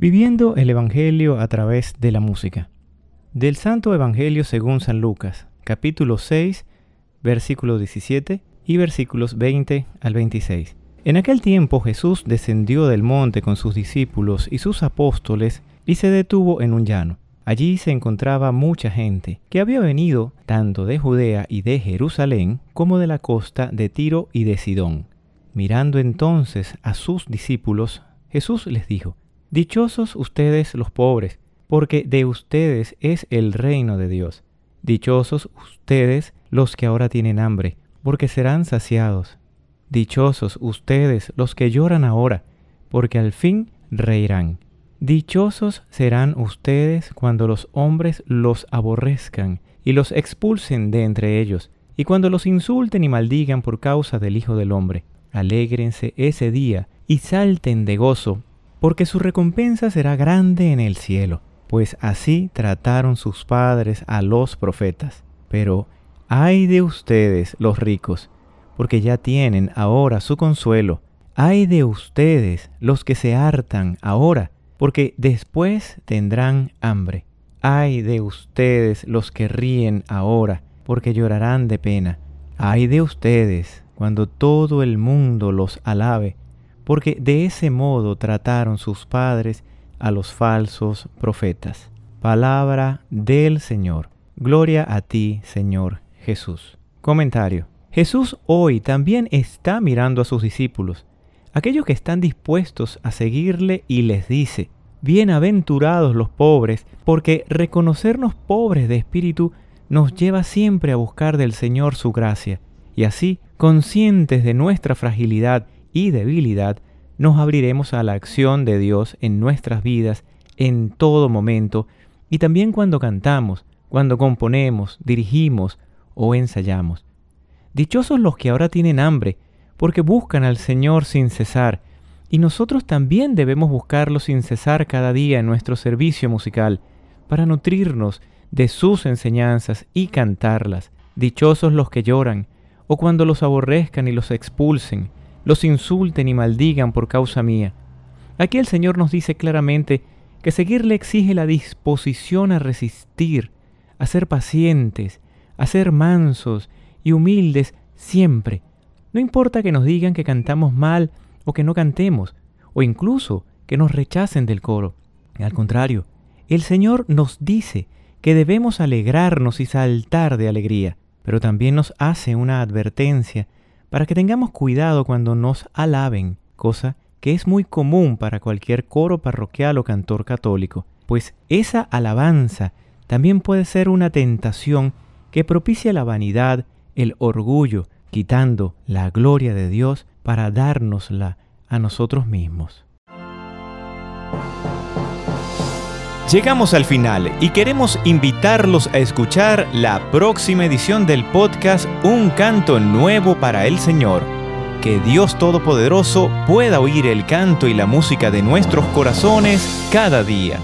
Viviendo el Evangelio a través de la música. Del Santo Evangelio según San Lucas, capítulo 6, versículo 17 y versículos 20 al 26. En aquel tiempo Jesús descendió del monte con sus discípulos y sus apóstoles y se detuvo en un llano. Allí se encontraba mucha gente que había venido tanto de Judea y de Jerusalén como de la costa de Tiro y de Sidón. Mirando entonces a sus discípulos, Jesús les dijo, Dichosos ustedes los pobres, porque de ustedes es el reino de Dios. Dichosos ustedes los que ahora tienen hambre, porque serán saciados. Dichosos ustedes los que lloran ahora, porque al fin reirán. Dichosos serán ustedes cuando los hombres los aborrezcan y los expulsen de entre ellos, y cuando los insulten y maldigan por causa del Hijo del Hombre. Alégrense ese día y salten de gozo, porque su recompensa será grande en el cielo, pues así trataron sus padres a los profetas. Pero ay de ustedes los ricos, porque ya tienen ahora su consuelo. Ay de ustedes los que se hartan ahora, porque después tendrán hambre. Ay de ustedes los que ríen ahora, porque llorarán de pena. Ay de ustedes cuando todo el mundo los alabe, porque de ese modo trataron sus padres a los falsos profetas. Palabra del Señor. Gloria a ti, Señor Jesús. Comentario. Jesús hoy también está mirando a sus discípulos, aquellos que están dispuestos a seguirle y les dice, Bienaventurados los pobres, porque reconocernos pobres de espíritu nos lleva siempre a buscar del Señor su gracia, y así, conscientes de nuestra fragilidad y debilidad, nos abriremos a la acción de Dios en nuestras vidas en todo momento y también cuando cantamos, cuando componemos, dirigimos o ensayamos. Dichosos los que ahora tienen hambre, porque buscan al Señor sin cesar, y nosotros también debemos buscarlo sin cesar cada día en nuestro servicio musical, para nutrirnos de sus enseñanzas y cantarlas. Dichosos los que lloran, o cuando los aborrezcan y los expulsen, los insulten y maldigan por causa mía. Aquí el Señor nos dice claramente que seguirle exige la disposición a resistir, a ser pacientes, a ser mansos y humildes siempre. No importa que nos digan que cantamos mal o que no cantemos, o incluso que nos rechacen del coro. Al contrario, el Señor nos dice que debemos alegrarnos y saltar de alegría pero también nos hace una advertencia para que tengamos cuidado cuando nos alaben, cosa que es muy común para cualquier coro parroquial o cantor católico, pues esa alabanza también puede ser una tentación que propicia la vanidad, el orgullo, quitando la gloria de Dios para dárnosla a nosotros mismos. Llegamos al final y queremos invitarlos a escuchar la próxima edición del podcast Un canto nuevo para el Señor. Que Dios Todopoderoso pueda oír el canto y la música de nuestros corazones cada día.